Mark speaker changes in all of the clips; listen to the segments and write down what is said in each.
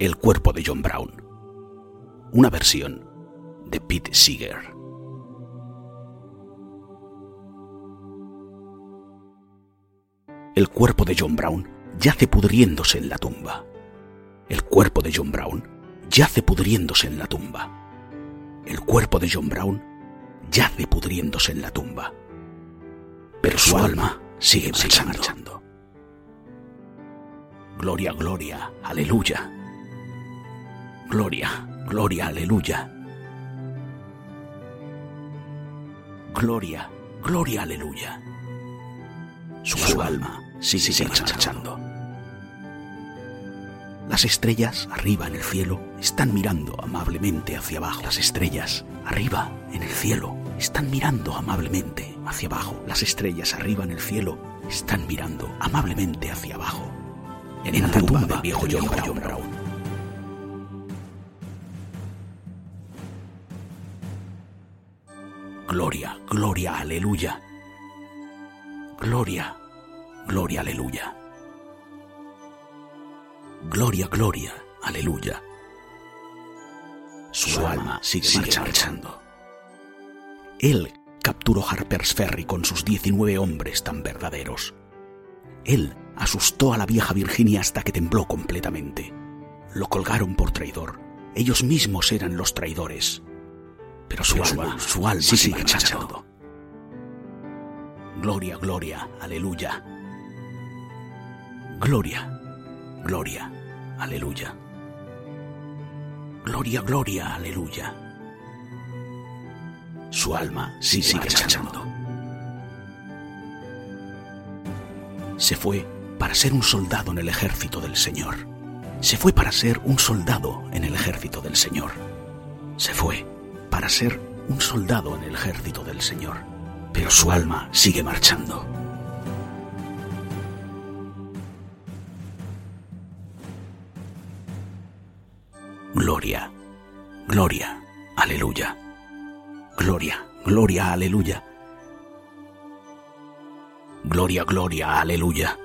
Speaker 1: El cuerpo de John Brown. Una versión de Pete Seeger. El cuerpo de John Brown yace pudriéndose en la tumba. El cuerpo de John Brown yace pudriéndose en la tumba. El cuerpo de John Brown yace pudriéndose en la tumba. Pero su alma sigue marchando. Gloria, gloria, aleluya. Gloria, gloria, aleluya. Gloria, gloria, aleluya. Su, su alma sigue, sigue marchando. Las estrellas arriba en el cielo están mirando amablemente hacia abajo. Las estrellas arriba en el cielo están mirando amablemente hacia abajo. Las estrellas arriba en el cielo están mirando amablemente hacia abajo. En, la tumba del viejo John Brown. Brown. Gloria, gloria, aleluya. Gloria, gloria, aleluya. Gloria, gloria, aleluya. Su, alma sigue, marchando. Él capturó Harper's Ferry con sus 19 hombres tan verdaderos. Él asustó a la vieja Virginia hasta que tembló completamente. Lo colgaron por traidor. Ellos mismos eran los traidores. Pero su alma, su alma sigue marchando. Gloria, gloria, aleluya. Gloria, gloria, aleluya. Gloria, gloria, aleluya. Su alma sigue marchando. Se fue para ser un soldado en el ejército del Señor. Se fue para ser un soldado en el ejército del Señor. Se fue para ser un soldado en el ejército del Señor. Pero su alma sigue marchando. Gloria, gloria, aleluya. Gloria, gloria, aleluya. Gloria, gloria, aleluya.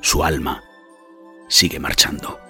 Speaker 1: Su alma sigue marchando.